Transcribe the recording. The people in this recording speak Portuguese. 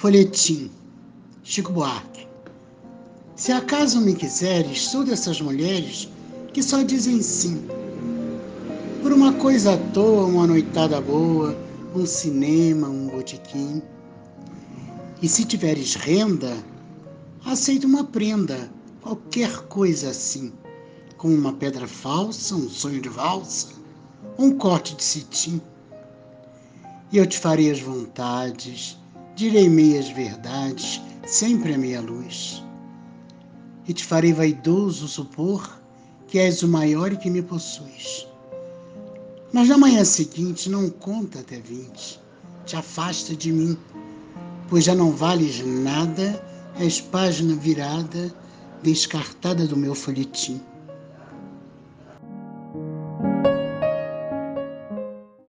Folhetim, Chico Buarque. Se acaso me quiseres, sou dessas mulheres que só dizem sim. Por uma coisa à toa, uma noitada boa, um cinema, um botequim. E se tiveres renda, aceito uma prenda, qualquer coisa assim, com uma pedra falsa, um sonho de valsa, um corte de cetim. E eu te farei as vontades, direi meias verdades, sempre a meia luz. E te farei vaidoso supor que és o maior e que me possuis. Mas na manhã seguinte não conta até vinte, te afasta de mim, pois já não vales nada, és página virada, descartada do meu folhetim.